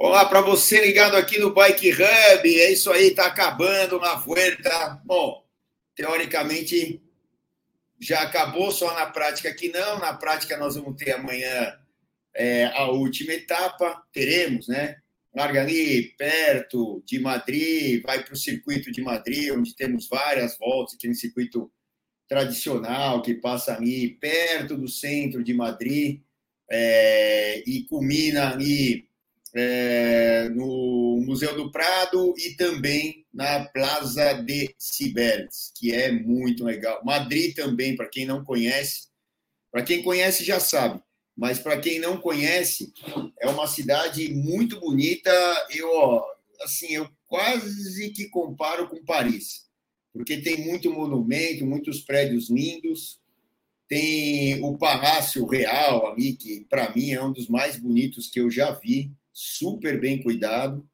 Olá para você ligado aqui no Bike Hub. É isso aí, tá acabando na Vuelta. Bom, teoricamente já acabou, só na prática que não. Na prática nós vamos ter amanhã é, a última etapa, teremos, né? Larga ali perto de Madrid, vai para o circuito de Madrid, onde temos várias voltas, aquele circuito tradicional que passa ali perto do centro de Madrid é, e culmina ali é, no Museu do Prado e também na Plaza de Cibeles, que é muito legal. Madrid também, para quem não conhece, para quem conhece já sabe, mas para quem não conhece, é uma cidade muito bonita. Eu, ó, assim, eu quase que comparo com Paris, porque tem muito monumento, muitos prédios lindos. Tem o Palácio Real ali, que para mim é um dos mais bonitos que eu já vi super bem cuidado,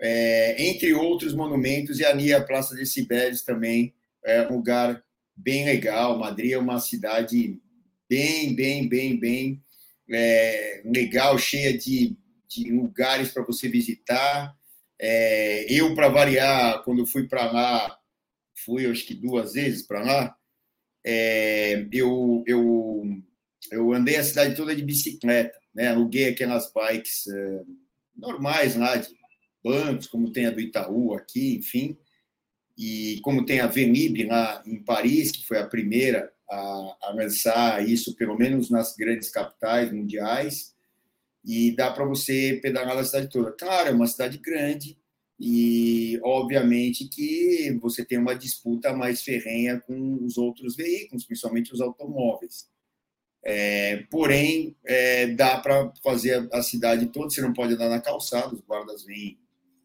é, entre outros monumentos, e ali a Praça de Cibeles também é um lugar bem legal. Madrid é uma cidade bem, bem, bem, bem é, legal, cheia de, de lugares para você visitar. É, eu, para variar, quando fui para lá, fui acho que duas vezes para lá, é, eu, eu, eu andei a cidade toda de bicicleta né? aluguei aquelas bikes uh, normais lá de bancos, como tem a do Itaú aqui, enfim, e como tem a Venib lá em Paris, que foi a primeira a, a lançar isso, pelo menos nas grandes capitais mundiais, e dá para você pedalar na cidade toda. Claro, é uma cidade grande, e obviamente que você tem uma disputa mais ferrenha com os outros veículos, principalmente os automóveis. É, porém, é, dá para fazer a, cidade toda, você não pode andar na calçada, os guardas vêm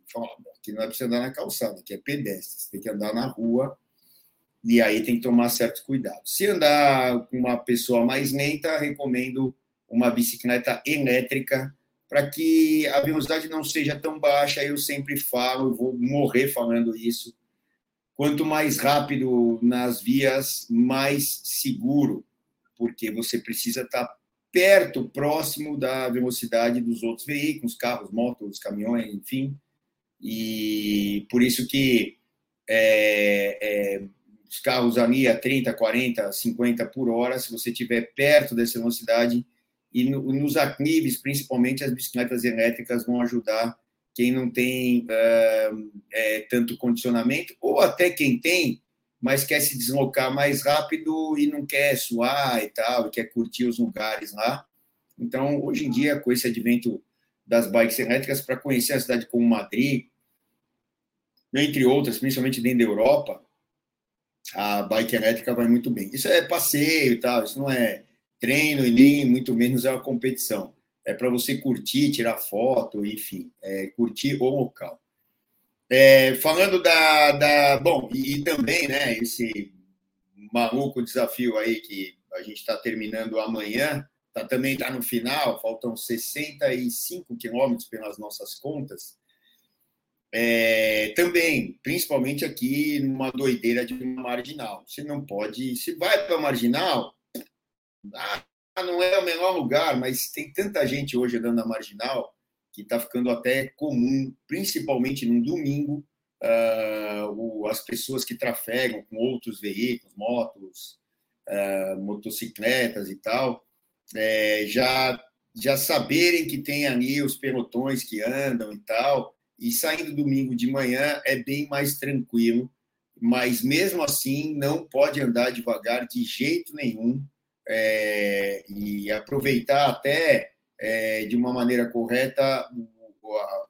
e falam, aqui não é para você andar na calçada, aqui é pedestre, você tem que andar na rua, e aí tem que tomar certos cuidados. Se andar com uma pessoa mais lenta, recomendo uma bicicleta elétrica, para que a velocidade não seja tão baixa, eu sempre falo, vou morrer falando isso, quanto mais rápido nas vias, mais seguro porque você precisa estar perto, próximo da velocidade dos outros veículos, carros, motos, caminhões, enfim. E por isso que é, é, os carros ali a 30, 40, 50 por hora, se você estiver perto dessa velocidade, e no, nos aclives, principalmente as bicicletas elétricas vão ajudar quem não tem uh, é, tanto condicionamento, ou até quem tem, mas quer se deslocar mais rápido e não quer suar e tal, e quer curtir os lugares lá. Então, hoje em dia, com esse advento das bikes elétricas, para conhecer a cidade como Madrid, entre outras, principalmente dentro da Europa, a bike elétrica vai muito bem. Isso é passeio e tal, isso não é treino e nem muito menos é uma competição. É para você curtir, tirar foto, enfim, é curtir o local. É, falando da, da. Bom, e, e, também, né, esse maluco desafio aí que a gente está terminando amanhã, tá, também está no final, faltam 65 quilômetros pelas nossas contas. É, também, principalmente aqui numa doideira de marginal. Você não pode. Se vai para marginal, ah, não é o melhor lugar, mas tem tanta gente hoje andando na marginal que está ficando até comum, principalmente no domingo, uh, o, as pessoas que trafegam com outros veículos, motos, uh, motocicletas e tal, é, já, já saberem que tem ali os pelotões que andam e tal, e saindo domingo de manhã é bem mais tranquilo, mas mesmo assim não pode andar devagar de jeito nenhum é, e aproveitar até é, de uma maneira correta a,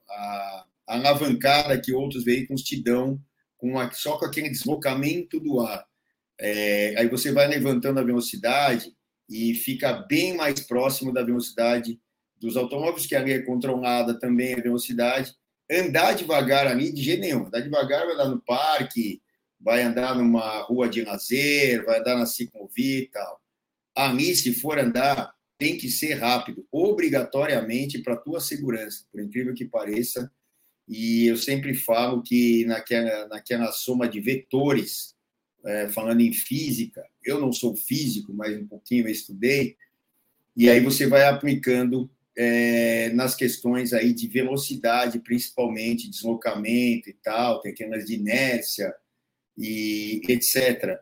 a, a, alavancada que outros veículos te dão com a, só com aquele deslocamento do ar. É, aí você vai levantando a velocidade e fica bem mais próximo da velocidade dos automóveis, que ali é controlada também a velocidade. Andar devagar ali, de jeito nenhum. Andar devagar vai andar no parque, vai andar numa rua de lazer, vai andar na ciclovia e tal. Ali, se for andar tem que ser rápido, obrigatoriamente para a tua segurança, por incrível que pareça. E eu sempre falo que naquela, naquela soma de vetores, é, falando em física, eu não sou físico, mas um pouquinho eu estudei, e aí você vai aplicando é, nas questões aí de velocidade, principalmente, deslocamento e tal, tem aquelas de inércia e etc.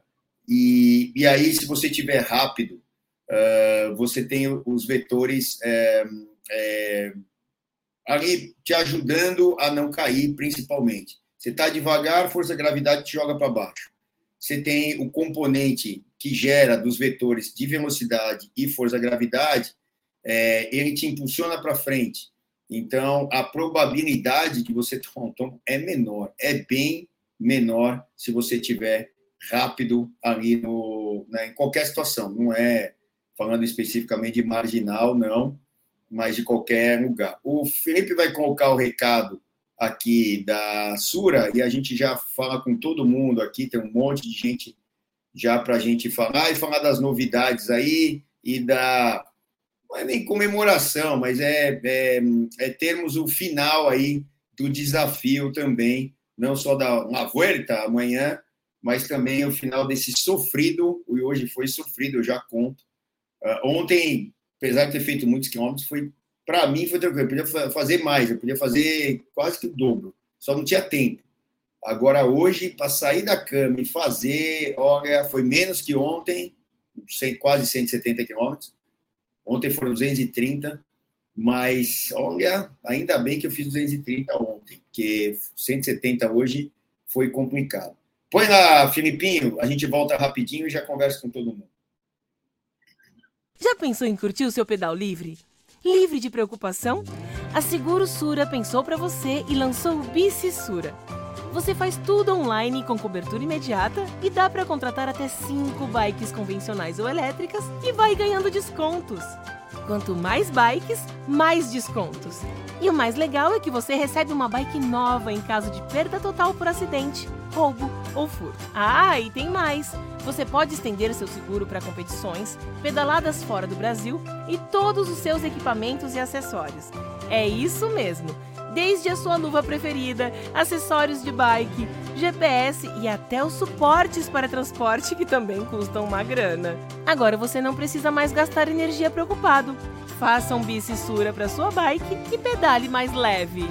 E, e aí, se você tiver rápido, você tem os vetores é, é, ali te ajudando a não cair, principalmente. Você está devagar, força gravidade te joga para baixo. Você tem o componente que gera dos vetores de velocidade e força gravidade, é, ele te impulsiona para frente. Então, a probabilidade de você tomar um tombo é menor, é bem menor se você tiver rápido ali no, né, em qualquer situação. Não é falando especificamente de marginal, não, mas de qualquer lugar. O Felipe vai colocar o recado aqui da Sura e a gente já fala com todo mundo aqui, tem um monte de gente já para a gente falar e falar das novidades aí e da não é nem comemoração, mas é, é, é termos o final aí do desafio também, não só da La Vuelta amanhã, mas também o final desse sofrido, e hoje foi sofrido, eu já conto. Uh, ontem, apesar de ter feito muitos quilômetros, foi para mim foi tranquilo, eu podia fazer mais, eu podia fazer quase que o dobro, só não tinha tempo. Agora, hoje, para sair da cama e fazer, olha, foi menos que ontem, quase 170 quilômetros. Ontem foram 230, mas olha, ainda bem que eu fiz 230 ontem, porque 170 hoje foi complicado. Põe lá, Filipinho, a gente volta rapidinho e já conversa com todo mundo. Já pensou em curtir o seu pedal livre? Livre de preocupação? A Seguro Sura pensou para você e lançou o Bici Sura. Você faz tudo online com cobertura imediata e dá para contratar até 5 bikes convencionais ou elétricas e vai ganhando descontos. Quanto mais bikes, mais descontos. E o mais legal é que você recebe uma bike nova em caso de perda total por acidente, roubo ou furto. Ah, e tem mais! Você pode estender seu seguro para competições, pedaladas fora do Brasil e todos os seus equipamentos e acessórios. É isso mesmo! Desde a sua luva preferida, acessórios de bike, GPS e até os suportes para transporte que também custam uma grana. Agora você não precisa mais gastar energia preocupado. Faça um bicissura para sua bike e pedale mais leve.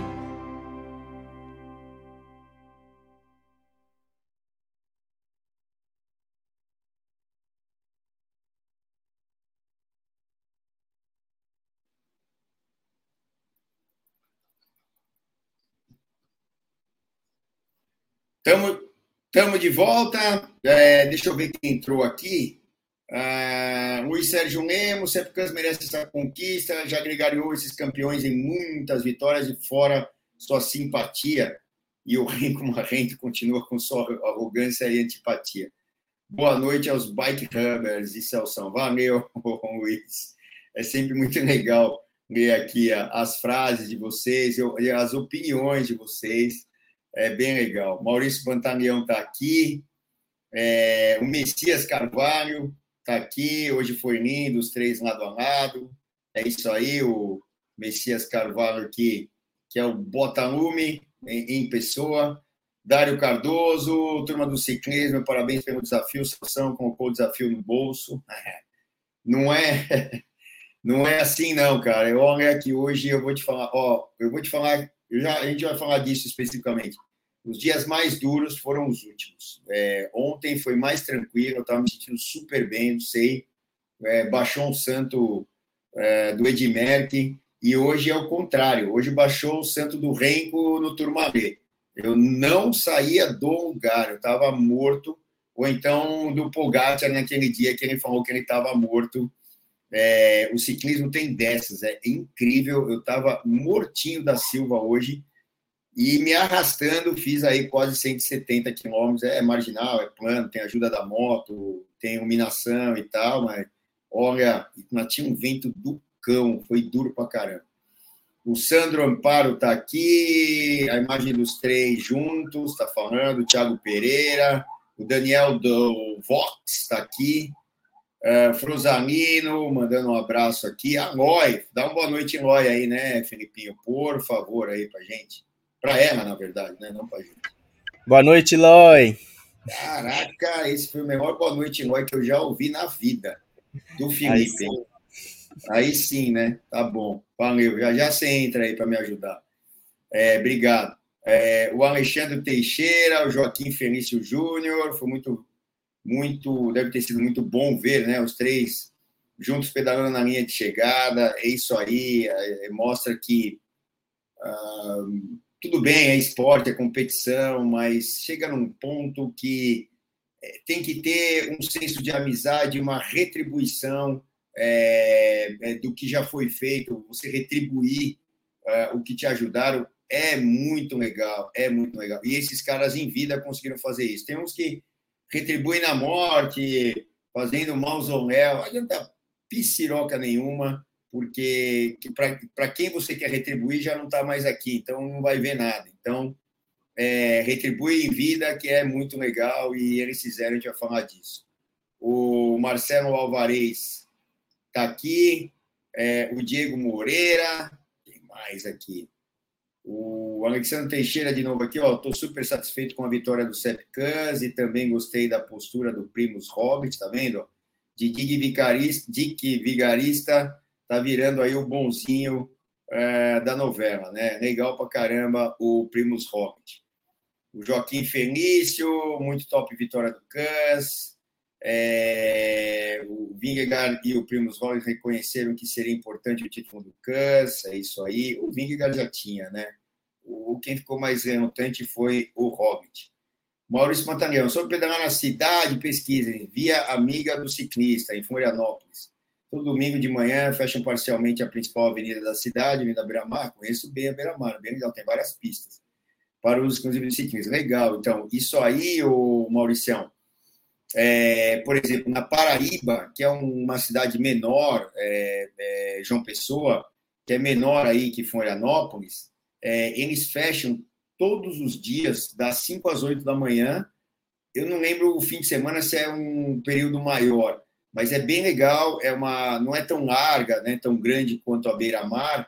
Estamos de volta. É, deixa eu ver quem entrou aqui. Uh, Luiz Sérgio Lemos, que merece essa conquista, já agregariou esses campeões em muitas vitórias e fora sua simpatia. E o Renko Marrento continua com sua arrogância e antipatia. Boa noite aos Bike Hubbers e Celção. Valeu, Luiz. É sempre muito legal ler aqui as frases de vocês, as opiniões de vocês é bem legal. Maurício Pantaleão está aqui, é, o Messias Carvalho está aqui, hoje foi lindo, os três lado a lado. É isso aí, o Messias Carvalho aqui, que é o Botalume em, em pessoa. Dário Cardoso, turma do ciclismo, parabéns pelo desafio. São colocou o desafio no bolso. Não é, não é assim, não, cara. Olha que hoje eu vou te falar, ó, eu vou te falar, já, a gente vai falar disso especificamente. Os dias mais duros foram os últimos. É, ontem foi mais tranquilo, eu estava me sentindo super bem, não sei. É, baixou um santo é, do Edmerck e hoje é o contrário. Hoje baixou o santo do Renko no Turmalê. Eu não saía do lugar, eu estava morto. Ou então do Pogacar naquele dia que ele falou que ele estava morto. É, o ciclismo tem dessas, é incrível. Eu estava mortinho da Silva hoje e me arrastando, fiz aí quase 170 quilômetros. É marginal, é plano, tem ajuda da moto, tem iluminação e tal, mas olha, tinha um vento do cão, foi duro pra caramba. O Sandro Amparo está aqui, a imagem dos três juntos, está falando, o Thiago Pereira, o Daniel do Vox está aqui, uh, Fruzanino mandando um abraço aqui, a Loi, dá uma boa noite Loi aí, né, Felipinho? Por favor, aí pra gente. Para ela, na verdade, né? Não para gente. Boa noite, Loi. Caraca, esse foi o melhor boa noite, Loi, que eu já ouvi na vida. Do Felipe. Aí sim, né? Tá bom. Valeu. Já já você entra aí para me ajudar. É, obrigado. É, o Alexandre Teixeira, o Joaquim Felício Júnior, foi muito, muito, deve ter sido muito bom ver, né? Os três juntos pedalando na linha de chegada. É isso aí, é, mostra que ah, tudo bem, é esporte, é competição, mas chega num ponto que é, tem que ter um senso de amizade, uma retribuição é, do que já foi feito, você retribuir é, o que te ajudaram é muito legal, é muito legal. E esses caras em vida conseguiram fazer isso. Tem uns que retribuem na morte, fazendo mausoléu, não adianta pisiroca nenhuma, porque para quem você quer retribuir já não está mais aqui, então não vai ver nada. Então, é, retribui em vida, que é muito legal, e eles fizeram, a gente falar disso. O Marcelo Alvarez está aqui, é, o Diego Moreira, tem mais aqui. O Alexandre Teixeira, de novo aqui, estou super satisfeito com a vitória do Sepcans e também gostei da postura do Primus Hobbit, tá vendo? De Dick Vigarista, Dick Vigarista tá virando aí o bonzinho é, da novela, né? Legal pra caramba o Primus Hobbit. O Joaquim Fenício, muito top vitória do Cans. É, o Vingegaard e o Primus Roglic reconheceram que seria importante o título do Cans, é isso aí. O Vingegaard já tinha, né? O, quem ficou mais relutante foi o Hobbit. Maurício Pantaleão, sobre pedalar na cidade, pesquisem, via amiga do ciclista, em Florianópolis. Todo domingo de manhã fecham parcialmente a principal avenida da cidade, Avenida Beira-Mar. Conheço bem a Beira-Mar, bem legal, tem várias pistas para uso exclusivo de ciclismo. Legal, então, isso aí, o Mauricião, é, por exemplo, na Paraíba, que é uma cidade menor, é, é, João Pessoa, que é menor aí que Florianópolis, é, eles fecham todos os dias, das 5 às 8 da manhã. Eu não lembro o fim de semana se é um período maior, mas é bem legal, é uma, não é tão larga, né, tão grande quanto a beira-mar,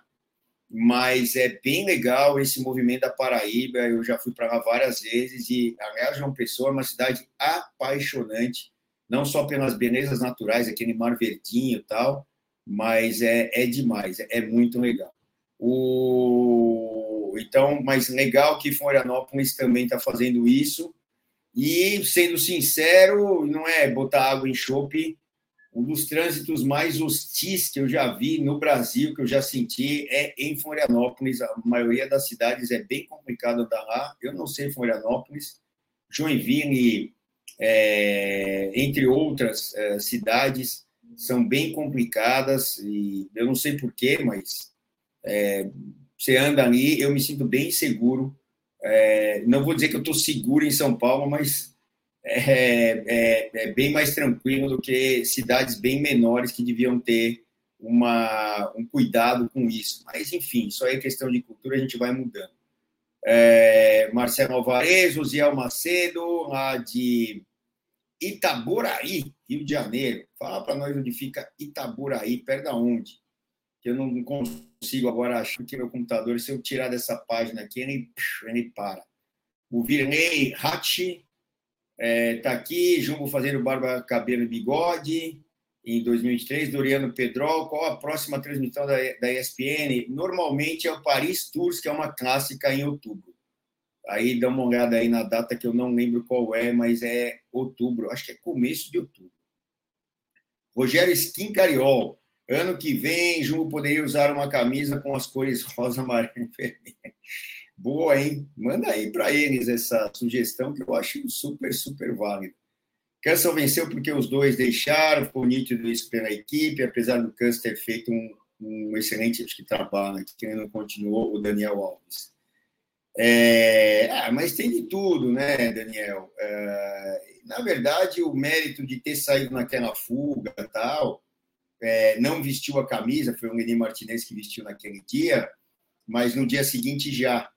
mas é bem legal esse movimento da Paraíba. Eu já fui para lá várias vezes e, aliás, João Pessoa é uma cidade apaixonante, não só pelas belezas naturais, aquele mar verdinho e tal, mas é, é demais, é, muito legal. O... Então, mas legal que Florianópolis também está fazendo isso. E, sendo sincero, não é botar água em chope um dos trânsitos mais hostis que eu já vi no Brasil, que eu já senti, é em Florianópolis. A maioria das cidades é bem complicado andar lá. Eu não sei Florianópolis, Joinville, é, entre outras é, cidades, são bem complicadas. E eu não sei porquê, mas é, você anda ali, eu me sinto bem seguro. É, não vou dizer que eu estou seguro em São Paulo, mas é, é, é, bem mais tranquilo do que cidades bem menores que deviam ter uma, um cuidado com isso. Mas, enfim, isso aí é questão de cultura, a gente vai mudando. É, Marcelo Alvarez, Josiel Macedo, lá de Itaboraí, Rio de Janeiro. Fala para nós onde fica Itaboraí, perto da onde? Que eu não consigo agora achar que meu computador, se eu tirar dessa página aqui, ele, ele para. O Virney Hatch, Está é, tá aqui, Jumbo fazendo barba, cabelo e bigode. Em 2023, Doriano Pedrol. Qual a próxima transmissão da, da ESPN? Normalmente é o Paris Tours, que é uma clássica em outubro. Aí dá uma olhada aí na data que eu não lembro qual é, mas é outubro. Acho que é começo de outubro. Rogério Skin Cariol. Ano que vem, Jumbo poderia usar uma camisa com as cores rosa, amarelo e vermelho. Boa, hein? Manda aí para eles essa sugestão que eu acho super, super válida. Cansel venceu porque os dois deixaram, ficou nítido isso pela equipe, apesar do Cansel ter feito um, um excelente acho que, trabalho, que não continuou, o Daniel Alves. É, ah, mas tem de tudo, né, Daniel? É, na verdade, o mérito de ter saído naquela fuga tal, é, não vestiu a camisa, foi o Lenny Martinez que vestiu naquele dia, mas no dia seguinte já.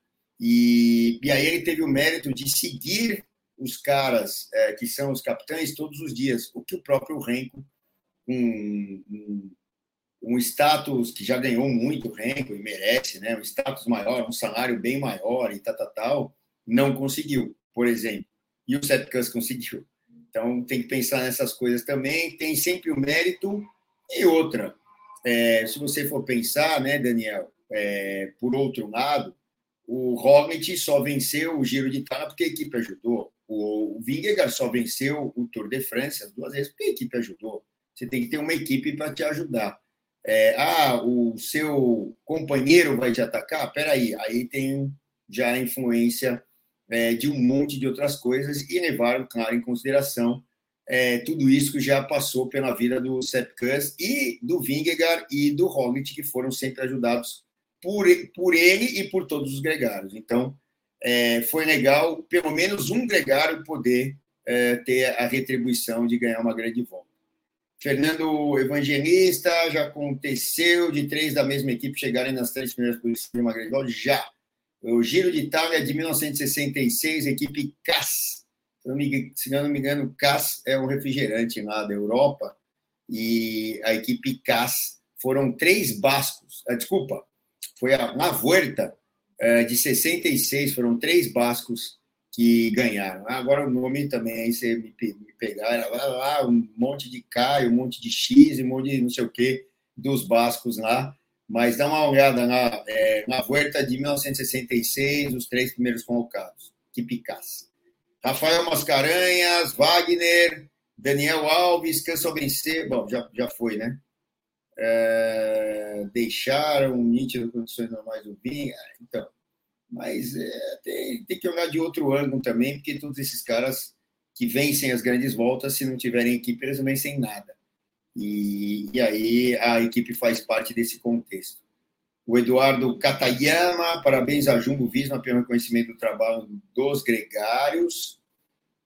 E, e aí ele teve o mérito de seguir os caras é, que são os capitães todos os dias, o que o próprio Renko, um, um, um status que já ganhou muito Renko e merece, né, um status maior, um salário bem maior e tal, tal, tal, não conseguiu, por exemplo. E o Seth Kuss conseguiu. Então tem que pensar nessas coisas também. Tem sempre o mérito e outra. é, se você for pensar, né, Daniel, é, por outro lado, o Roglic só venceu o Giro de Itália porque a equipe ajudou. O, Vingegaard só venceu o Tour de France as duas vezes porque a equipe ajudou. Você tem que ter uma equipe para te ajudar. É, ah, o seu companheiro vai te atacar? Peraí, aí tem já a influência é, de um monte de outras coisas e levaram, claro, em consideração é, tudo isso que já passou pela vida do Sepp Kuss e do Vingegaard e do Roglic, que foram sempre ajudados por, por ele e por todos os gregários. Então, é, foi legal, pelo menos um gregário poder é, ter a retribuição de ganhar uma grande volta. Fernando Evangelista, já aconteceu de três da mesma equipe chegarem nas três primeiras posições de uma grande volta? Já. O Giro de Itália de 1966, equipe CAS. Se não me engano, CAS é um refrigerante lá da Europa. E a equipe CAS foram três bascos. Ah, desculpa, foi a La Vuelta eh, de 66, foram três bascos que ganharam. Agora o nome também, aí você me, me pegar, lá, lá, um monte de K, um monte de X, um monte de não sei o quê dos bascos lá. Mas dá uma olhada na, é, na Vuelta de 1966, os três primeiros colocados. Que picasse. Rafael Mascarenhas, Wagner, Daniel Alves, vencer. Bom, já, já foi, né? É, deixaram nítido condições normais do vinho. É, então, mas é, tem, tem que olhar de outro ângulo também, porque todos esses caras que vencem as grandes voltas, se não tiverem equipe, eles não vencem nada. E, e aí a equipe faz parte desse contexto. O Eduardo Katayama, parabéns a Jumbo Visma pelo reconhecimento do trabalho dos gregários.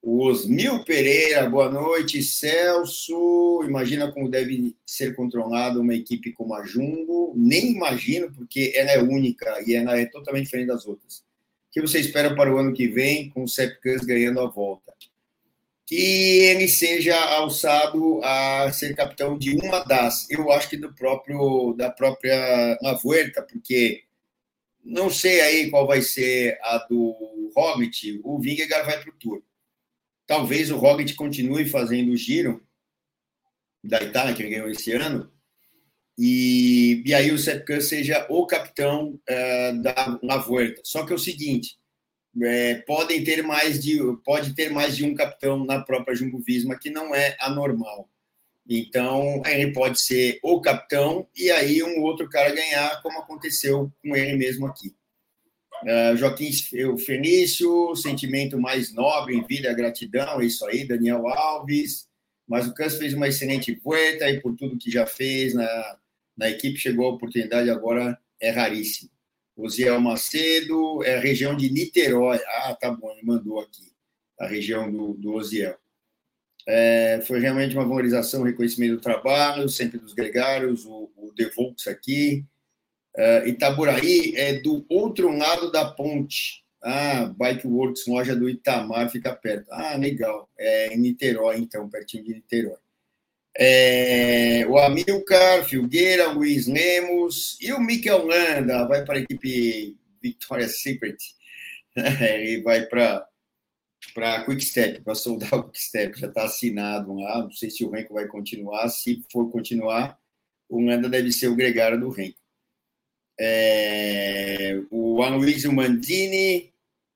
Osmil Pereira, boa noite. Celso, imagina como deve ser controlada uma equipe como a Jumbo. Nem imagino, porque ela é única e ela é totalmente diferente das outras. O que você espera para o ano que vem, com o Sepkans ganhando a volta? que ele seja alçado a ser capitão de uma das, eu acho que do próprio da própria La Vuelta, porque não sei aí qual vai ser a do Hobbit, o Vingegaard vai para o Tour. Talvez o Hobbit continue fazendo o giro da Itália, que ele ganhou esse ano, e, e aí o Sepp seja o capitão uh, da La Vuelta. Só que é o seguinte, é, podem ter mais de pode ter mais de um capitão na própria Jumbo Visma que não é anormal. Então ele pode ser o capitão e aí um outro cara ganhar, como aconteceu com ele mesmo aqui. Uh, Joaquim Fenício, sentimento mais nobre em vida, gratidão, é isso aí, Daniel Alves. Mas o Cans fez uma excelente poeta e por tudo que já fez na, na equipe, chegou a oportunidade agora, é raríssimo. Osiel Macedo, é a região de Niterói. Ah, tá bom, ele mandou aqui, a região do, do Osiel. É, foi realmente uma valorização, reconhecimento do trabalho, sempre dos gregários, o, o aqui. É, Itaburaí é do outro lado da ponte. Ah, Bike Works, loja do Itamar, fica perto. Ah, legal. É em Niterói, então, pertinho de Niterói. É, o Amilcar, Filgueira, Luiz Lemos e o Mikel Landa vai para a equipe Victoria's Secret é, e vai para para Quick Step, para soldar o Quick Step, já está assinado lá. Não sei se o Renko vai continuar. Se for continuar, o Landa deve ser o gregário do Renko. É, o Aloysio Mandini,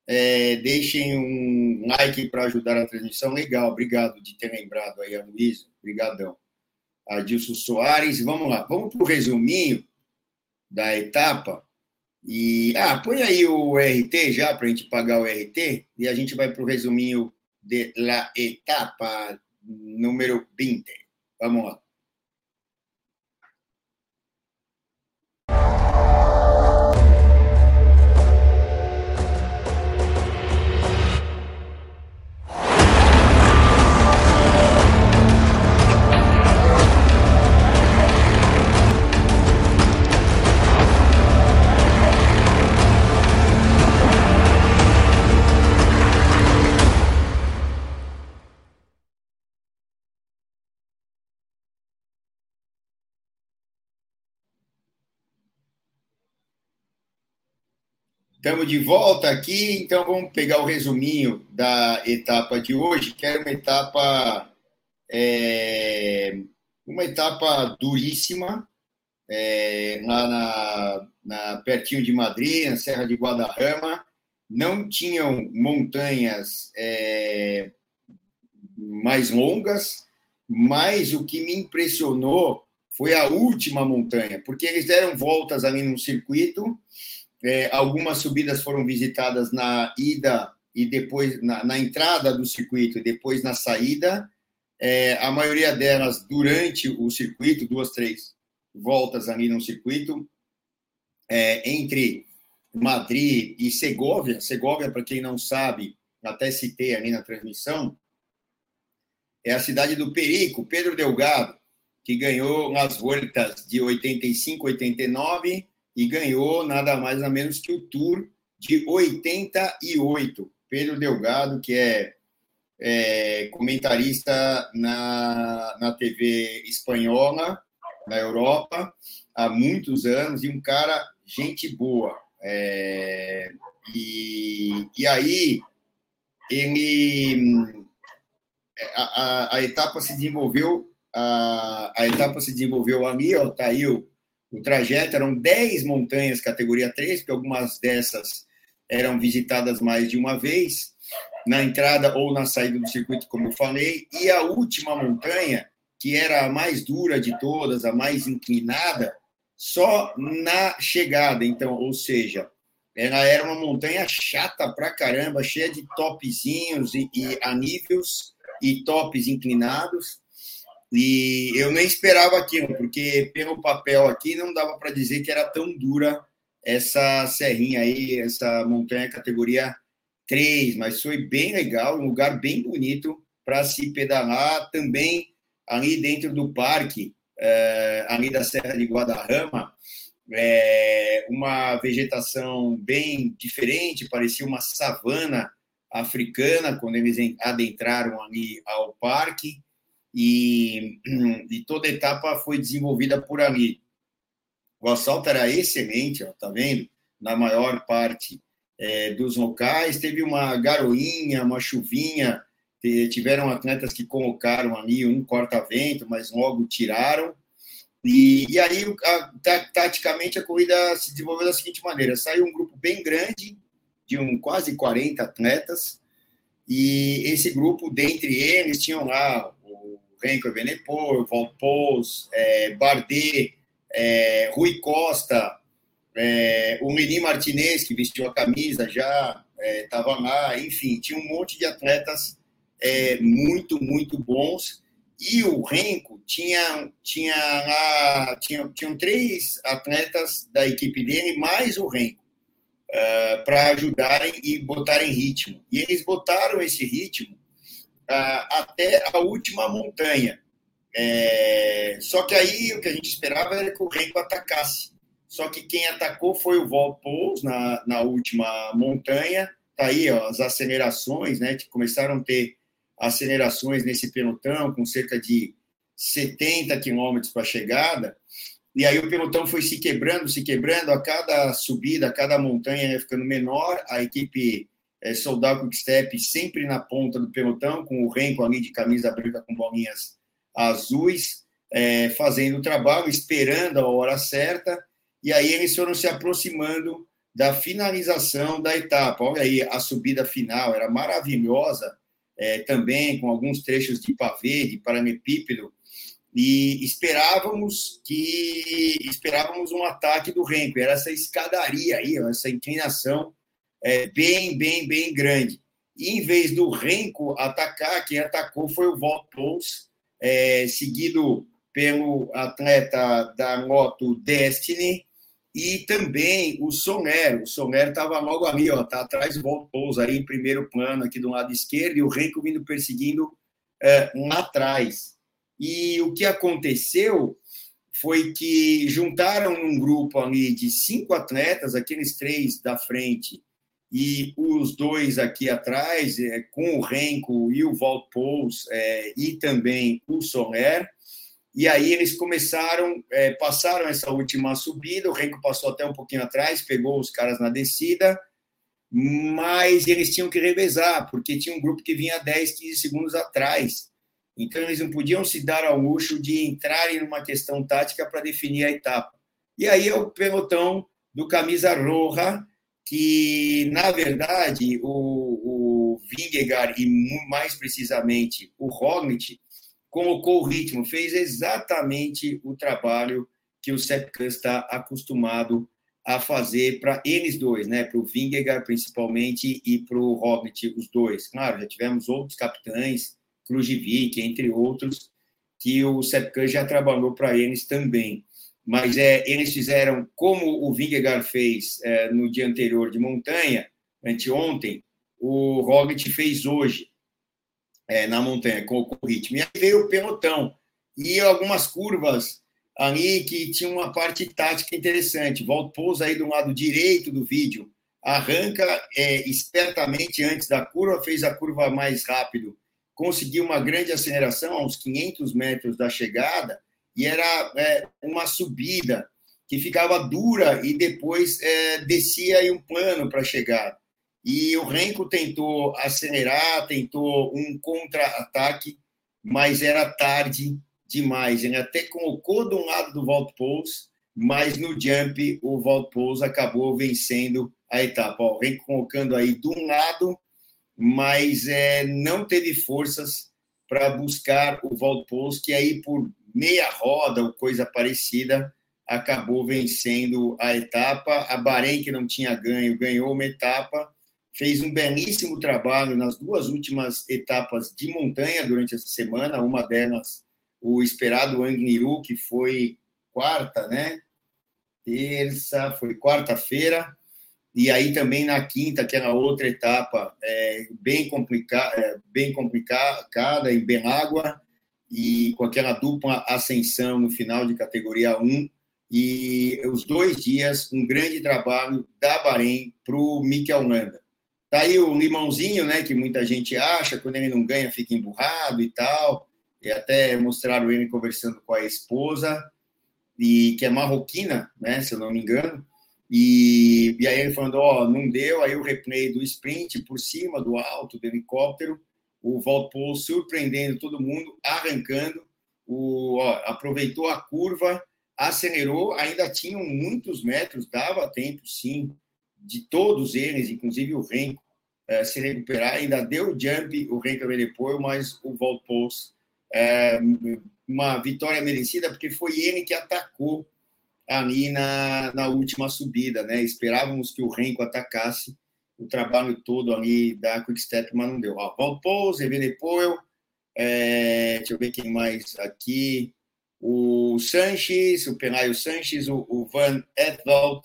é, deixem um like para ajudar a transmissão. Legal, obrigado de ter lembrado aí, Aloysio. Obrigadão. Adilson Soares. Vamos lá, vamos para o resuminho da etapa. E, ah, põe aí o RT já para a gente pagar o RT e a gente vai para o resuminho da etapa número 20. Vamos lá. Estamos de volta aqui, então vamos pegar o resuminho da etapa de hoje, que era uma etapa é, uma etapa duríssima, é, lá na, na, pertinho de Madrid, na Serra de Guadarrama. Não tinham montanhas é, mais longas, mas o que me impressionou foi a última montanha, porque eles deram voltas ali no circuito. É, algumas subidas foram visitadas na ida e depois na, na entrada do circuito e depois na saída. É, a maioria delas durante o circuito, duas, três voltas ali no circuito, é, entre Madrid e Segovia. Segovia, para quem não sabe, até citei ali na transmissão, é a cidade do Perico, Pedro Delgado, que ganhou nas voltas de 85, 89 e ganhou nada mais nada menos que o Tour de 88. Pedro Delgado, que é, é comentarista na, na TV espanhola, na Europa, há muitos anos, e um cara, gente boa. É, e, e aí, ele. A, a, a etapa se desenvolveu a, a etapa se desenvolveu ali, ó, tá aí o, o trajeto, eram 10 montanhas categoria 3, porque algumas dessas eram visitadas mais de uma vez, na entrada ou na saída do circuito, como eu falei, e a última montanha, que era a mais dura de todas, a mais inclinada, só na chegada, então, ou seja, ela era uma montanha chata pra caramba, cheia de topzinhos e, e aníveis e tops inclinados, e eu nem esperava aquilo, porque pelo papel aqui não dava para dizer que era tão dura essa serrinha aí, essa montanha categoria 3, mas foi bem legal, um lugar bem bonito para se pedalar. Também ali dentro do parque, é, ali da Serra de Guadarrama, é, uma vegetação bem diferente, parecia uma savana africana quando eles adentraram ali ao parque e, e toda etapa foi desenvolvida por ali. O assalto era excelente, ó, tá vendo? Na maior parte é, dos locais, teve uma garoinha, uma chuvinha, tiveram atletas que colocaram ali um corta-vento, mas logo tiraram. E, e aí, a, taticamente, a corrida se desenvolveu da seguinte maneira: saiu um grupo bem grande, de um, quase 40 atletas, e esse grupo, dentre eles, tinham lá Renko Evenepoel, Valpous, é, Bardet, é, Rui Costa, é, o Meni Martinez, que vestiu a camisa já, estava é, lá, enfim, tinha um monte de atletas é, muito, muito bons. E o Renko tinha, tinha lá, tinha, tinham três atletas da equipe dele, mais o Renko, uh, para ajudarem e botarem ritmo. E eles botaram esse ritmo até a última montanha. É, só que aí o que a gente esperava era que o Renko atacasse. Só que quem atacou foi o Valpous na, na última montanha. Tá aí ó, as acelerações, né? Que começaram a ter acelerações nesse pelotão com cerca de 70 quilômetros para a chegada. E aí o pelotão foi se quebrando, se quebrando, a cada subida, a cada montanha ia ficando menor, a equipe é, Soldado Quickstep sempre na ponta do pelotão, com o Renko ali de camisa branca com bolinhas azuis, é, fazendo o trabalho, esperando a hora certa, e aí eles foram se aproximando da finalização da etapa. Olha aí, a subida final era maravilhosa, é, também com alguns trechos de pavê, de paramepípedo, e esperávamos que esperávamos um ataque do Renko, era essa escadaria aí, essa inclinação é, bem, bem, bem grande. E em vez do Renko atacar, quem atacou foi o Volpous, é, seguido pelo atleta da moto Destiny e também o Soner. O Soner estava logo ali, ó, tá atrás do Volpous aí em primeiro plano aqui do lado esquerdo e o Renko vindo perseguindo é, lá atrás. E o que aconteceu foi que juntaram um grupo ali de cinco atletas, aqueles três da frente e os dois aqui atrás, é, com o Renko e o Valpous, é, e também o Soler, e aí eles começaram, é, passaram essa última subida, o Renko passou até um pouquinho atrás, pegou os caras na descida, mas eles tinham que revezar, porque tinha um grupo que vinha 10, 15 segundos atrás. Então eles não podiam se dar ao luxo de entrarem numa questão tática para definir a etapa. E aí é o pelotão do Camisa Roja, que, na verdade, o, o Vingegaard e, mais precisamente, o Roglic, colocou o ritmo, fez exatamente o trabalho que o Sepp está acostumado a fazer para eles dois, né? Para o Vingegaard principalmente e para o Roglic, os dois. Claro, já tivemos outros capitães, Krujivic, entre outros, que o Sepp já trabalhou para eles também. Mas é, eles fizeram como o Vingegaard fez é, no dia anterior de montanha, anteontem, o Roglic fez hoje é, na montanha com o ritmo. E aí veio o pelotão e algumas curvas ali que tinha uma parte tática interessante. Volta pousa aí do lado direito do vídeo, arranca é, espertamente antes da curva, fez a curva mais rápido, conseguiu uma grande aceleração a uns 500 metros da chegada e era é, uma subida que ficava dura e depois é, descia aí um plano para chegar. E o Renko tentou acelerar, tentou um contra-ataque, mas era tarde demais. Ele até colocou de um lado do Walt Pouls, mas no jump o Walt Pouls acabou vencendo a etapa. Ó, vem colocando aí de um lado, mas é, não teve forças para buscar o Walt Pouls, que aí por meia roda ou coisa parecida acabou vencendo a etapa. A Bahrein, que não tinha ganho, ganhou uma etapa. Fez um belíssimo trabalho nas duas últimas etapas de montanha durante essa semana, uma delas o esperado Angniru, que foi quarta, né? Terça, foi quarta-feira. E aí também na quinta, que era outra etapa é, bem, complica, é, bem complicada, em Benágua, e com aquela dupla ascensão no final de categoria 1. E os dois dias, um grande trabalho da Bahrein para o Mikel Landa. Tá aí o limãozinho, né? Que muita gente acha, quando ele não ganha, fica emburrado e tal e até mostraram ele conversando com a esposa, e que é marroquina, né, se eu não me engano, e, e aí ele falando, ó, oh, não deu, aí o replay do sprint por cima, do alto, do helicóptero, o Valpol surpreendendo todo mundo, arrancando, o, ó, aproveitou a curva, acelerou, ainda tinham muitos metros, dava tempo, sim, de todos eles, inclusive o Renko, eh, se recuperar, ainda deu o jump, o Renko depois, mas o Valpol é, uma vitória merecida, porque foi ele que atacou ali na, na última subida, né? Esperávamos que o Renko atacasse o trabalho todo ali da Quickstep, mas não deu. Ó, Valpous, Evenepoel, é, deixa eu ver quem mais aqui, o Sanches, o Penaio Sanches, o, o Van Etwald,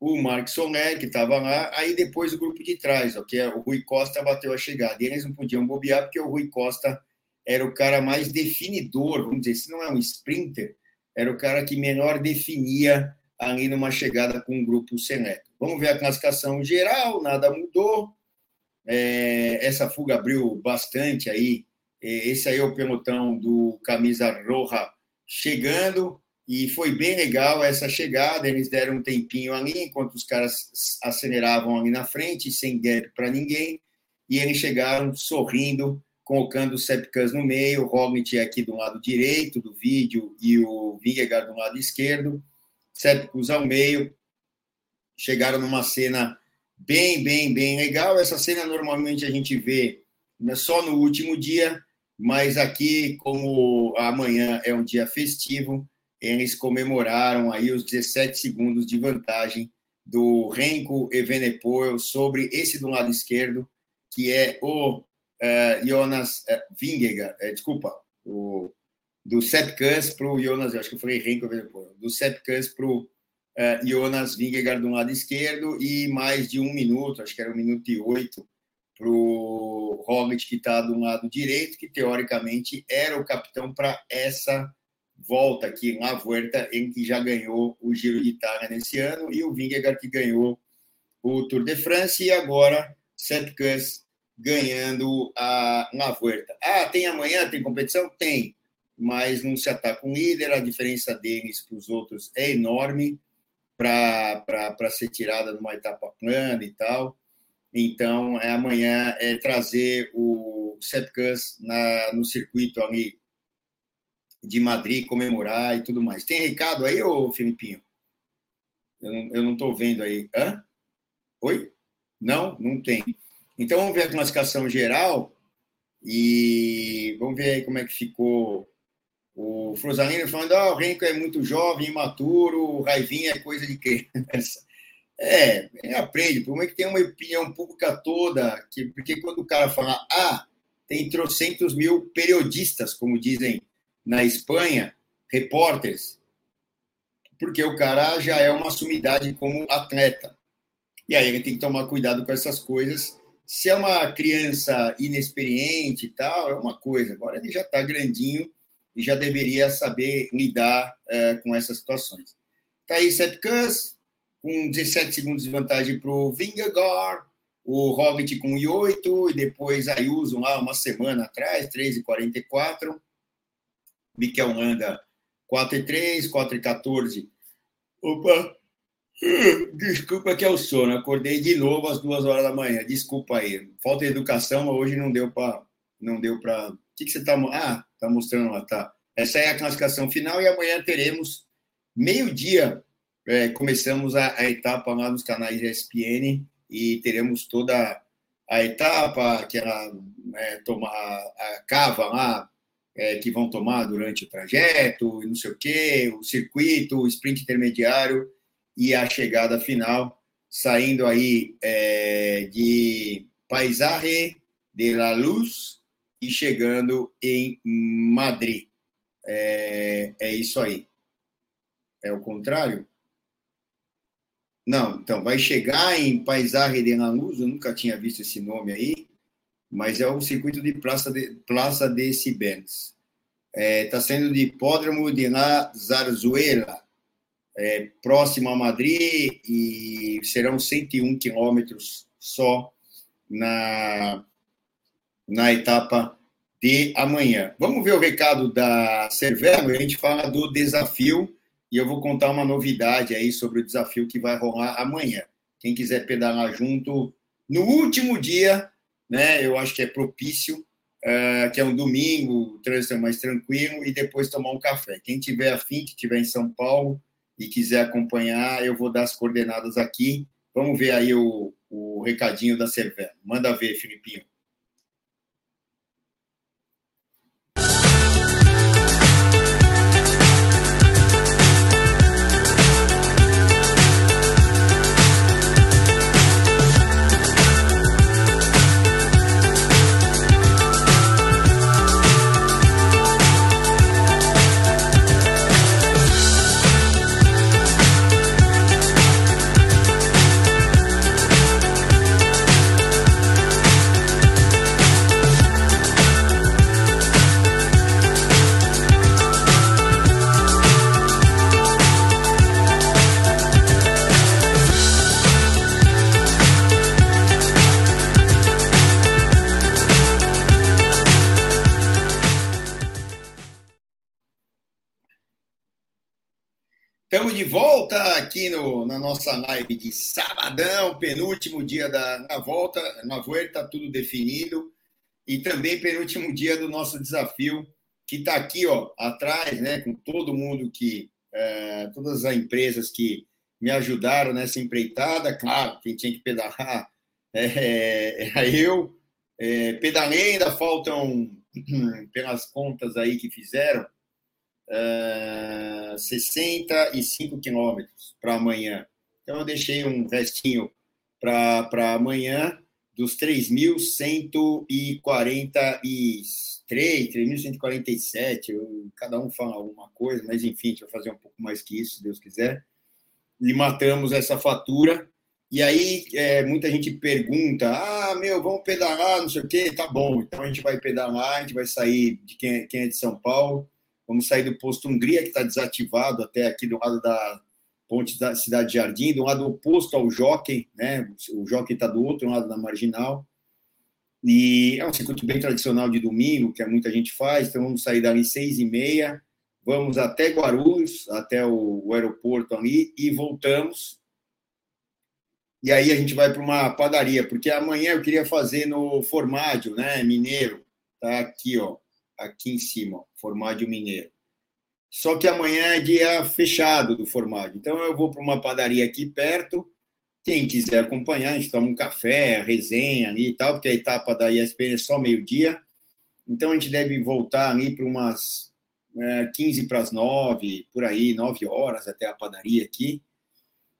o Mark Soler, que estava lá, aí depois o grupo de trás, ó, que é o Rui Costa bateu a chegada. E eles não podiam bobear, porque o Rui Costa era o cara mais definidor, vamos dizer, se não é um sprinter, era o cara que melhor definia ali numa chegada com o grupo seleto. Vamos ver a classificação geral, nada mudou. É, essa fuga abriu bastante aí. É, esse aí é o pelotão do Camisa Roja chegando, e foi bem legal essa chegada. Eles deram um tempinho ali, enquanto os caras aceleravam ali na frente, sem gap para ninguém, e eles chegaram sorrindo colocando o Sepkus no meio, o Roglic aqui do lado direito do vídeo e o Vingegaard do lado esquerdo, Sepkus ao meio, chegaram numa cena bem, bem, bem legal. Essa cena normalmente a gente vê né, só no último dia, mas aqui, como amanhã é um dia festivo, eles comemoraram aí os 17 segundos de vantagem do Renko Evenepoel sobre esse do lado esquerdo, que é o uh, Jonas uh, Vingegaard, uh, desculpa, o, do Sepp Kuss para o Jonas, acho que eu falei Renko depois, do Sepp Kuss para o Jonas Vingegaard do lado esquerdo e mais de um minuto, acho que era um minuto e oito, para o Roglic que está do lado direito, que teoricamente era o capitão para essa volta aqui na Vuelta, em que já ganhou o Giro de Itália nesse ano, e o Vingegaard que ganhou o Tour de France, e agora Sepp Kuss ganhando a, uma Vuelta. Ah, tem amanhã, tem competição? Tem, mas não se ataca um líder, a diferença deles para os outros é enorme para ser tirada numa etapa plana e tal. Então, é, amanhã é trazer o Sepkus na no circuito ali de Madrid, comemorar e tudo mais. Tem recado aí, ô Filipinho? Eu não estou vendo aí. Hã? Oi? Não, não tem. Então vamos ver a classificação geral e vamos ver aí como é que ficou o Frosalino falando: oh, o Renko é muito jovem, imaturo, Raivinha é coisa de criança. É, ele aprende. O problema é que tem uma opinião pública toda, que, porque quando o cara fala, ah, tem trocentos mil periodistas, como dizem na Espanha, repórteres, porque o cara já é uma sumidade como atleta. E aí ele tem que tomar cuidado com essas coisas. Se é uma criança inexperiente e tal, é uma coisa. Agora ele já está grandinho e já deveria saber lidar é, com essas situações. Tá aí Sepkus, com 17 segundos de vantagem para o Vingegaard, o Hobbit com 8, e depois Ayuso lá uma semana atrás, 3,44. Mikel Landa, 4 e 3, 4 e 14. Opa! Desculpa que é o sono. Acordei de novo às duas horas da manhã. Desculpa aí. Falta de educação, hoje. Não deu para. Que, que você está. Ah, está mostrando lá, tá. Essa é a classificação final e amanhã teremos meio-dia. É, começamos a, a, etapa lá nos canais ESPN e teremos toda a etapa que ela é, tomar a cava lá é, que vão tomar durante o trajeto, e não sei o quê, o circuito, o sprint intermediário e a chegada final, saindo aí é, de Paisarre de la Luz e chegando em Madrid. É, é isso aí. É o contrário? Não, então, vai chegar em Paisarre de la Luz, eu nunca tinha visto esse nome aí, mas é o circuito de Praça de, Praça de Cibenes. Está é, tá de Hipódromo de La Zarzuela, é, próximo a Madrid, e serão 101 quilômetros só na, na etapa de amanhã. Vamos ver o recado da Cervelo, a gente fala do desafio, e eu vou contar uma novidade aí sobre o desafio que vai rolar amanhã. Quem quiser pedalar junto no último dia né? Eu acho que é propício, uh, que é um domingo, o trânsito é mais tranquilo, e depois tomar um café. Quem tiver afim, que estiver em São Paulo e quiser acompanhar, eu vou dar as coordenadas aqui. Vamos ver aí o, o recadinho da Cervelo. Manda ver, Filipinho. Nossa live de sabadão, penúltimo dia da na volta, na volta, tudo definido, e também penúltimo dia do nosso desafio, que está aqui ó, atrás, né, com todo mundo que, é, todas as empresas que me ajudaram nessa empreitada, claro, quem tinha que pedalar é, é eu, é, pedalei, ainda faltam, pelas contas aí que fizeram, uh, ah, 65 quilômetros para amanhã. Então, eu deixei um restinho para amanhã dos 3.143, 3.147, cada um fala alguma coisa, mas enfim, deixa eu fazer um pouco mais que isso, se Deus quiser. E matamos essa fatura. E aí, é, muita gente pergunta: ah, meu, vamos pedalar, não sei o quê. Tá bom, então a gente vai pedalar, a gente vai sair de quem, quem é de São Paulo, Vamos sair do posto Hungria, que está desativado até aqui do lado da ponte da Cidade de Jardim, do lado oposto ao Jockey, né? O Jockey está do outro lado da Marginal. E é um circuito bem tradicional de domingo, que muita gente faz. Então vamos sair dali seis e meia, vamos até Guarulhos, até o, o aeroporto ali, e voltamos. E aí a gente vai para uma padaria, porque amanhã eu queria fazer no Formádio, né? Mineiro. Tá aqui, ó aqui em cima, Formádio Mineiro. Só que amanhã é dia fechado do formaggio. Então eu vou para uma padaria aqui perto. Quem quiser acompanhar, a gente toma um café, resenha ali e tal, porque a etapa da ESPN é só meio-dia. Então a gente deve voltar ali para umas é, 15 para as 9, por aí, 9 horas até a padaria aqui.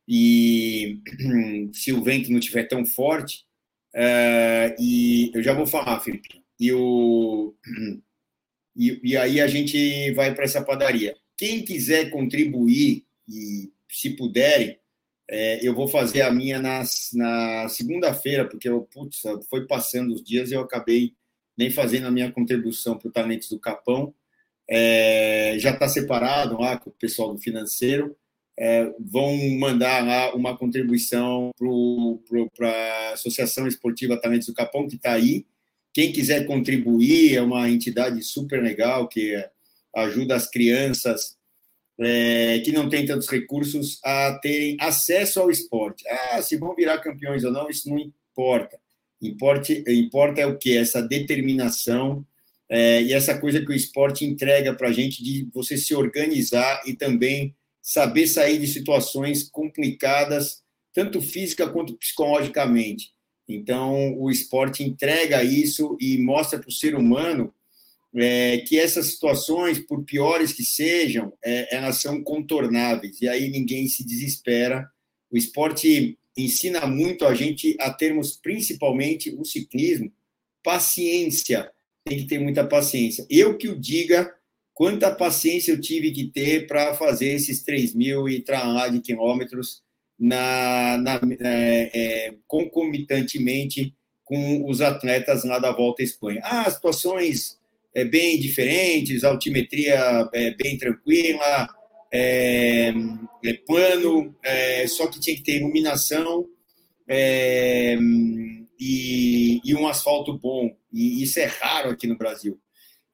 E se o vento não estiver tão forte, é, e eu já vou falar, Felipe. E, o, e, e aí a gente vai para essa padaria. Quem quiser contribuir e se puderem, é, eu vou fazer a minha na, na segunda-feira, porque eu, putz, foi passando os dias e eu acabei nem fazendo a minha contribuição para o Talentos do Capão. É, já está separado lá com o pessoal do financeiro é, vão mandar lá uma contribuição para a Associação Esportiva Talentos do Capão, que está aí. Quem quiser contribuir, é uma entidade super legal que ajuda as crianças é, que não têm tantos recursos a terem acesso ao esporte. Ah, se vão virar campeões ou não, isso não importa. Importa, importa é o que? Essa determinação é, e essa coisa que o esporte entrega para a gente de você se organizar e também saber sair de situações complicadas, tanto física quanto psicologicamente. Então, o esporte entrega isso e mostra para o ser humano é, que essas situações, por piores que sejam, é, elas são contornáveis. E aí ninguém se desespera. O esporte ensina muito a gente a termos, principalmente o ciclismo, paciência. Tem que ter muita paciência. Eu que o diga, quanta paciência eu tive que ter para fazer esses 3 mil e lá de quilômetros na, na é, é, concomitantemente com os atletas lá da Volta à Espanha. Ah, situações é, bem diferentes, altimetria é, bem tranquila, é, é plano, é, só que tinha que ter iluminação é, e, e um asfalto bom. E isso é raro aqui no Brasil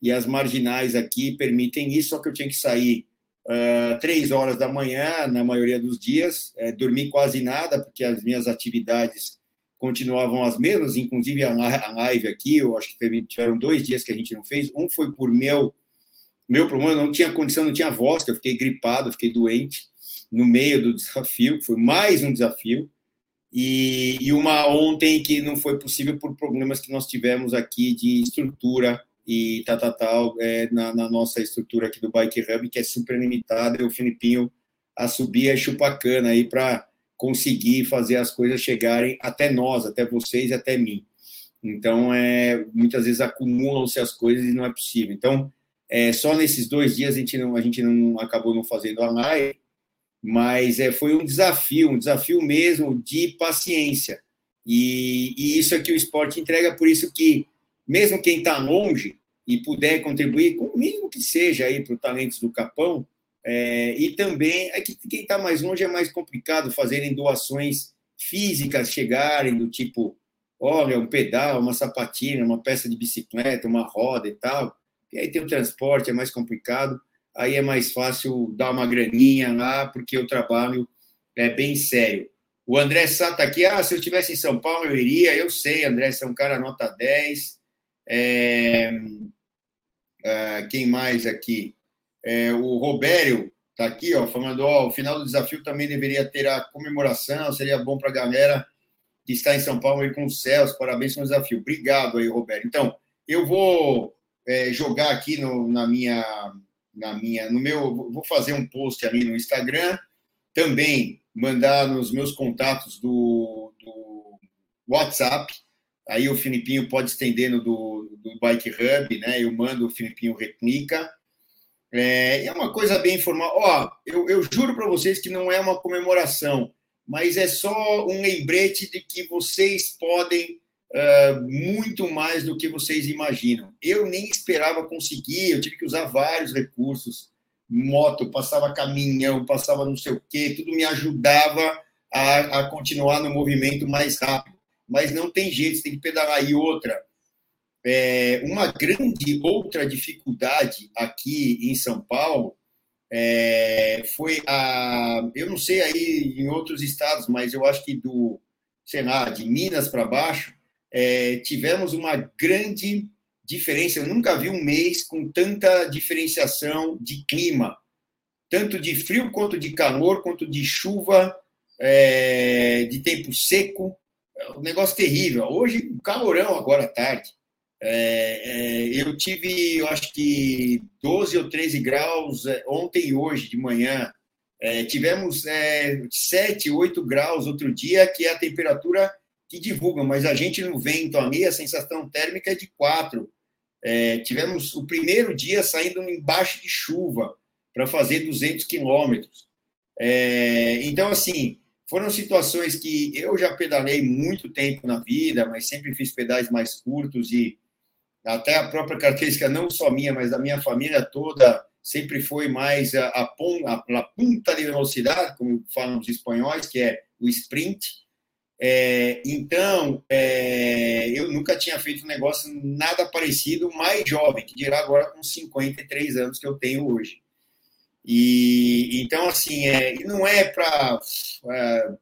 e as marginais aqui permitem isso, só que eu tinha que sair uh, três horas da manhã, na maioria dos dias, é, dormir quase nada, porque as minhas atividades continuavam as mesmas, inclusive a live aqui, eu acho que tiveram dois dias que a gente não fez, um foi por meu meu problema, não tinha condição, não tinha voz, eu fiquei gripado, fiquei doente no meio do desafio, foi mais um desafio, e, e uma ontem que não foi possível por problemas que nós tivemos aqui de estrutura e tal, tal, tal, é, na, na, nossa estrutura aqui do Bike Hub, que é super limitada, e o Filipinho a subir a chupacana aí para conseguir fazer as coisas chegarem até nós, até vocês, até mim. Então, é, muitas vezes acumulam-se as coisas e não é possível. Então, é, só nesses dois dias a gente não, a gente não acabou não fazendo a live, mas é, foi um desafio, um desafio mesmo de paciência. E, e isso é que o esporte entrega, por isso que, mesmo quem está longe, e puder contribuir com o mínimo que seja aí para o Talentos do Capão, é, e também é que quem está mais longe é mais complicado fazerem doações físicas chegarem do tipo, olha, um pedal, uma sapatina, uma peça de bicicleta, uma roda e tal. E aí tem o transporte, é mais complicado. Aí é mais fácil dar uma graninha lá, porque o trabalho é bem sério. O André Sá está aqui. Ah, se eu estivesse em São Paulo, eu iria. Eu sei, André, você é um cara nota 10. É, é, quem mais aqui? É, o Robério está aqui, ó, falando: ó, o final do desafio também deveria ter a comemoração, seria bom para a galera que está em São Paulo aí com os céus. Parabéns pelo desafio. Obrigado aí, Roberto. Então, eu vou é, jogar aqui no, na minha, na minha, no meu, vou fazer um post ali no Instagram, também mandar nos meus contatos do, do WhatsApp Aí o Filipinho pode estender no do, do Bike Hub, né? Eu mando, o Filipinho replica. É, é uma coisa bem informal. Ó, eu, eu juro para vocês que não é uma comemoração, mas é só um lembrete de que vocês podem uh, muito mais do que vocês imaginam. Eu nem esperava conseguir, eu tive que usar vários recursos. Moto, passava caminhão, passava não sei o quê, tudo me ajudava a, a continuar no movimento mais rápido mas não tem jeito, você tem que pedalar. E outra, é, uma grande outra dificuldade aqui em São Paulo é, foi a. Eu não sei aí em outros estados, mas eu acho que do, sei lá, de Minas para baixo, é, tivemos uma grande diferença. Eu nunca vi um mês com tanta diferenciação de clima. tanto de frio quanto de calor, quanto de chuva, é, de tempo seco. É um negócio terrível. Hoje, calorão agora à tarde. É, é, eu tive, eu acho que 12 ou 13 graus é, ontem e hoje de manhã. É, tivemos é, 7, 8 graus outro dia, que é a temperatura que divulgam, mas a gente no vento ali, a sensação térmica é de 4. É, tivemos o primeiro dia saindo embaixo de chuva para fazer 200 quilômetros. É, então, assim, foram situações que eu já pedalei muito tempo na vida, mas sempre fiz pedais mais curtos e até a própria característica, não só minha, mas da minha família toda, sempre foi mais a, a, a punta de velocidade, como falam os espanhóis, que é o sprint. É, então, é, eu nunca tinha feito um negócio nada parecido, mais jovem, que dirá agora com 53 anos que eu tenho hoje. E então, assim, é, não é para é,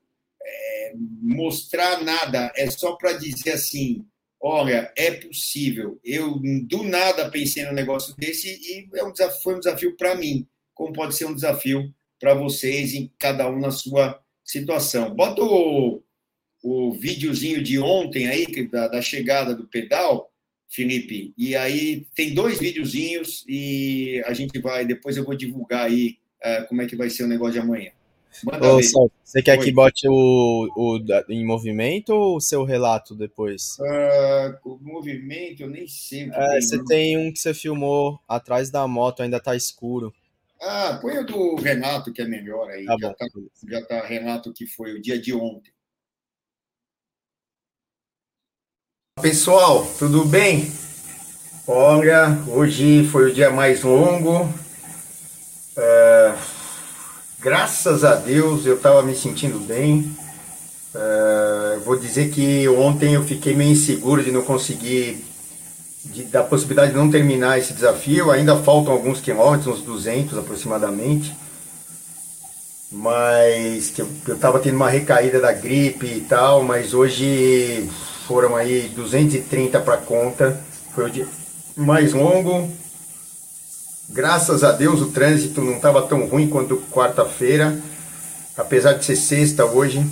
é, mostrar nada, é só para dizer assim: olha, é possível. Eu do nada pensei no negócio desse e é um desafio, foi um desafio para mim, como pode ser um desafio para vocês, em cada um na sua situação. Bota o, o videozinho de ontem aí, da, da chegada do pedal, Felipe, e aí tem dois videozinhos e a gente vai, depois eu vou divulgar aí uh, como é que vai ser o negócio de amanhã. Ô, você quer Oi. que bote o, o em movimento ou o seu relato depois? Uh, o movimento, eu nem sei. É, tem, você tem um que você filmou atrás da moto, ainda tá escuro. Ah, põe o do Renato, que é melhor aí. Tá já, bom. Tá, já tá Renato, que foi o dia de ontem. Pessoal, tudo bem? Olha, hoje foi o dia mais longo. É, graças a Deus eu estava me sentindo bem. É, vou dizer que ontem eu fiquei meio inseguro de não conseguir, de, da possibilidade de não terminar esse desafio. Ainda faltam alguns quilômetros, uns 200 aproximadamente. Mas eu estava tendo uma recaída da gripe e tal, mas hoje foram aí 230 para conta. Foi o dia mais longo. Graças a Deus o trânsito não estava tão ruim quanto quarta-feira, apesar de ser sexta hoje.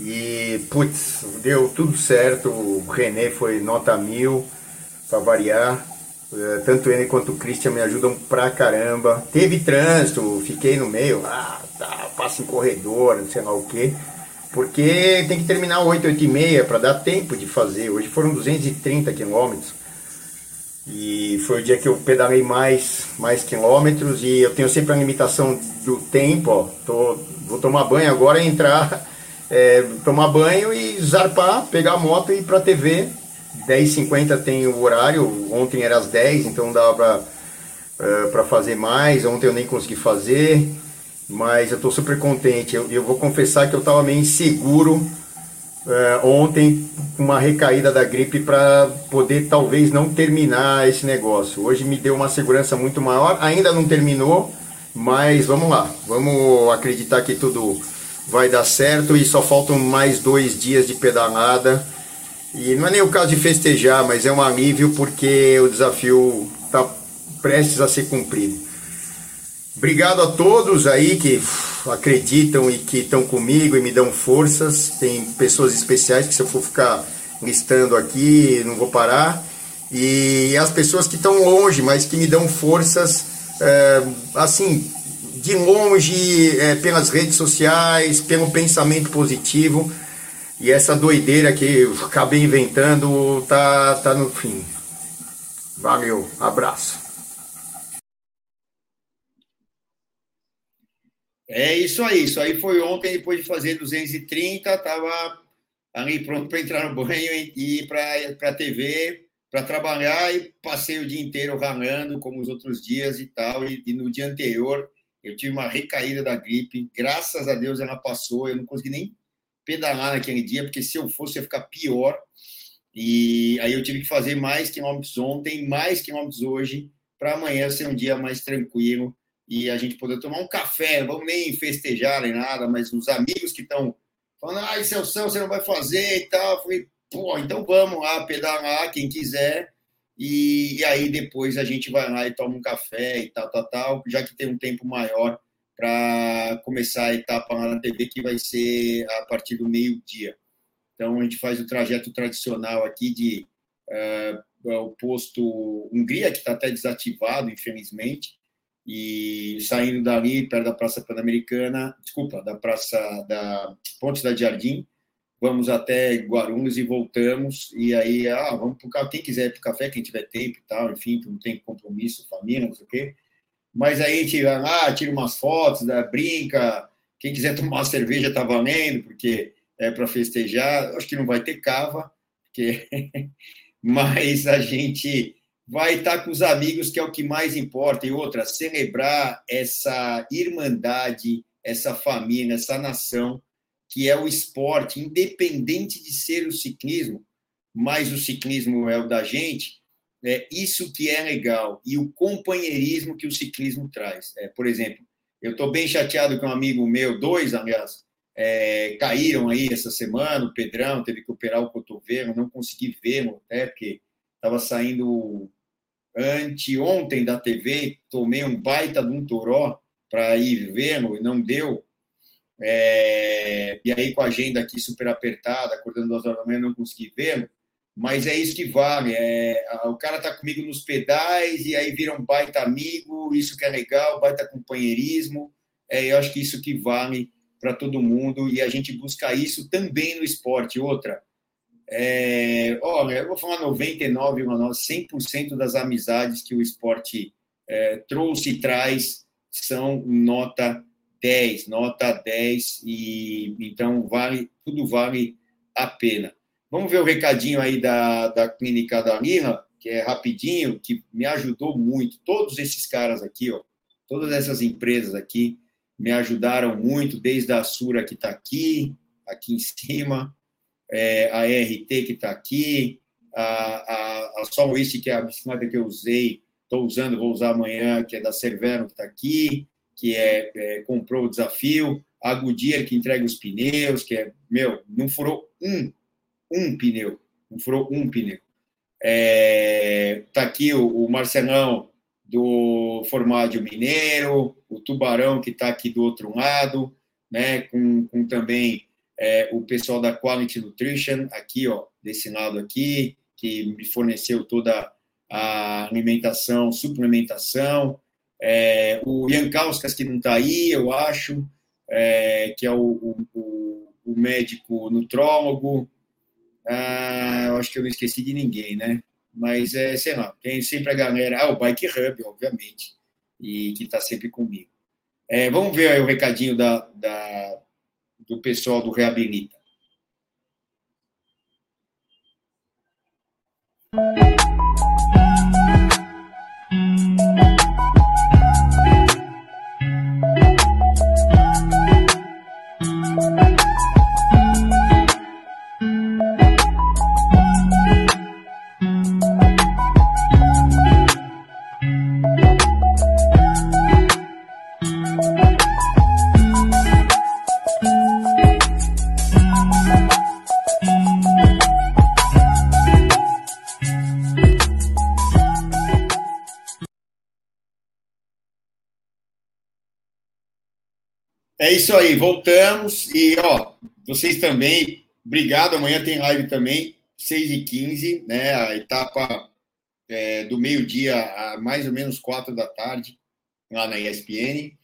E, putz, deu tudo certo. O René foi nota mil, para variar. É, tanto ele quanto o Christian me ajudam pra caramba. Teve trânsito, fiquei no meio, ah, tá, passa em corredor, não sei lá o que porque tem que terminar 8, 8 e meia para dar tempo de fazer. Hoje foram 230 quilômetros e foi o dia que eu pedalei mais, mais quilômetros e eu tenho sempre a limitação do tempo. Ó. Tô, vou tomar banho agora, entrar, é, tomar banho e zarpar, pegar a moto e ir para a TV. 10h50 tem o horário, ontem era às 10, então dava para uh, pra fazer mais. Ontem eu nem consegui fazer mas eu estou super contente. Eu, eu, vou confessar que eu estava meio inseguro é, ontem com uma recaída da gripe para poder talvez não terminar esse negócio. Hoje me deu uma segurança muito maior, ainda não terminou, mas vamos lá, vamos acreditar que tudo vai dar certo e só faltam mais dois dias de pedalada. E não é nem o caso de festejar, mas é um alívio porque o desafio está prestes a ser cumprido. Obrigado a todos aí que acreditam e que estão comigo e me dão forças. Tem pessoas especiais que se eu for ficar listando aqui, não vou parar. E as pessoas que estão longe, mas que me dão forças, é, assim, de longe, é, pelas redes sociais, pelo pensamento positivo. E essa doideira que eu acabei inventando tá, tá no fim. Valeu, abraço. É isso aí. Isso aí foi ontem, depois de fazer 230, estava ali pronto para entrar no banho e ir para a TV para trabalhar e passei o dia inteiro ralando, como os outros dias e tal. E, e, no dia anterior eu tive uma recaída da gripe. Graças a Deus ela passou. Eu não consegui nem pedalar naquele dia, porque se eu fosse ia ficar pior. E aí eu tive que fazer mais quilômetros ontem, mais quilômetros hoje, para amanhã ser um dia mais tranquilo e a gente poder tomar um café, não vamos nem festejar nem nada, mas os amigos que estão falando, ah, Celção, você não vai fazer e tal. Eu falei, pô, então vamos lá, pedalar, quem quiser. E, e, aí depois a gente vai lá e toma um café e tal, tal, tal, já que tem um tempo maior para começar a etapa lá na TV, que vai ser a partir do meio-dia. Então, a gente faz o trajeto tradicional aqui de uh, o posto Hungria, que está até desativado, infelizmente, e saindo dali, perto da Praça Pan-Americana, desculpa, da Praça da Ponte da Jardim, vamos até Guarulhos e voltamos, e aí, ah, vamos para o café, quem quiser ir para o café, quem tiver tempo e tal, enfim, não tem compromisso, família, não sei o quê, mas aí a gente lá, tira umas fotos, né, brinca, quem quiser tomar uma cerveja está valendo, porque é para festejar, acho que não vai ter cava, porque... mas a gente vai estar com os amigos, que é o que mais importa. E outra, celebrar essa irmandade, essa família, essa nação, que é o esporte, independente de ser o ciclismo, mas o ciclismo é o da gente. É isso que é legal. E o companheirismo que o ciclismo traz. É, por exemplo, eu estou bem chateado com um amigo meu, dois, aliás, é, caíram aí essa semana. O Pedrão teve que operar o cotovelo, não consegui vê-lo, até porque estava saindo anteontem da TV, tomei um baita de um toró para ir vendo e não deu. É, e aí, com a agenda aqui super apertada, acordando duas horas da manhã, não consegui vê-lo. Mas é isso que vale. É, o cara tá comigo nos pedais e aí vira um baita amigo, isso que é legal, baita companheirismo. É, eu acho que isso que vale para todo mundo e a gente busca isso também no esporte. Outra, é, olha, eu vou falar 99,9%, 100% das amizades que o esporte é, trouxe e traz são nota 10, nota 10, e então vale, tudo vale a pena. Vamos ver o recadinho aí da, da clínica da Lila, que é rapidinho, que me ajudou muito. Todos esses caras aqui, ó, todas essas empresas aqui me ajudaram muito, desde a Sura que está aqui, aqui em cima, é, a RT que está aqui, a, a, a Solwist, que é a bicicleta que eu usei, estou usando, vou usar amanhã, que é da Cervero, que está aqui, que é, é, comprou o desafio, a Goodyear, que entrega os pneus, que é, meu, não furou um, um pneu, não furou um pneu. Está é, tá aqui o, o Marcelão, do Formádio Mineiro, o Tubarão, que está aqui do outro lado, né, com, com também é, o pessoal da Quality Nutrition, aqui, ó, desse lado aqui, que me forneceu toda a alimentação, suplementação, é, o Ian Kauskas, que não está aí, eu acho, é, que é o, o, o médico nutrólogo, ah, eu acho que eu não esqueci de ninguém, né? Mas, é, sei lá, tem sempre a galera, ah, o Bike Hub, obviamente, e que está sempre comigo. É, vamos ver o recadinho da, da, do pessoal do Reabilita. É isso aí, voltamos. E, ó, vocês também, obrigado. Amanhã tem live também, 6h15, né? A etapa é, do meio-dia a mais ou menos 4 da tarde, lá na ESPN.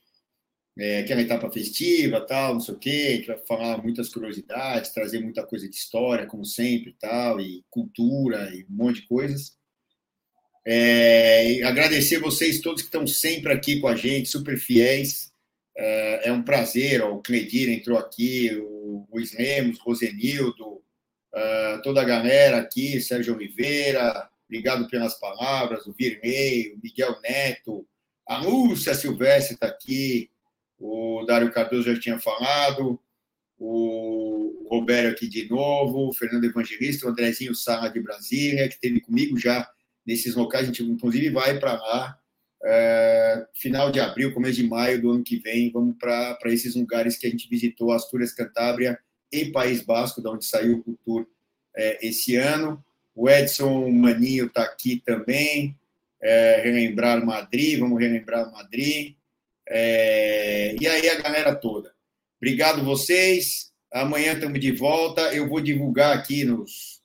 É, aquela etapa festiva, tal, não sei o quê. Gente vai falar muitas curiosidades, trazer muita coisa de história, como sempre, tal, e cultura, e um monte de coisas. É, agradecer vocês todos que estão sempre aqui com a gente, super fiéis. É, é um prazer, o Cledir entrou aqui, o Luiz Lemos, Rosenildo, é, toda a galera aqui, Sérgio Oliveira, obrigado pelas palavras, o Virnei, o Miguel Neto, a Lúcia Silvestre está aqui, o Dário Cardoso já tinha falado, o Roberto aqui de novo, o Fernando Evangelista, o Andrezinho Sala de Brasília, que esteve comigo já nesses locais, a gente inclusive vai para lá é, final de abril, começo de maio do ano que vem, vamos para esses lugares que a gente visitou, Astúrias, Cantábria e País Basco, da onde saiu o Cultur é, esse ano. O Edson Maninho está aqui também, é, relembrar Madrid, vamos relembrar Madrid. É, e aí a galera toda. Obrigado vocês. Amanhã estamos de volta. Eu vou divulgar aqui nos,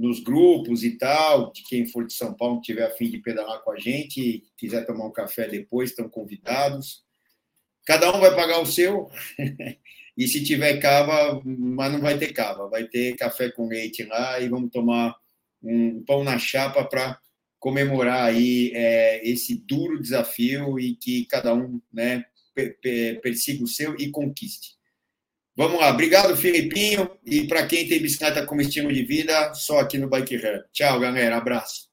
nos grupos e tal, de quem for de São Paulo, tiver a fim de pedalar com a gente, quiser tomar um café depois, estão convidados. Cada um vai pagar o seu. e se tiver cava, mas não vai ter cava, vai ter café com leite lá e vamos tomar um pão na chapa para comemorar aí é, esse duro desafio e que cada um né, persiga o seu e conquiste. Vamos lá, obrigado, Filipinho. E para quem tem bicicleta como estilo de vida, só aqui no Bike Run. Tchau, galera, abraço.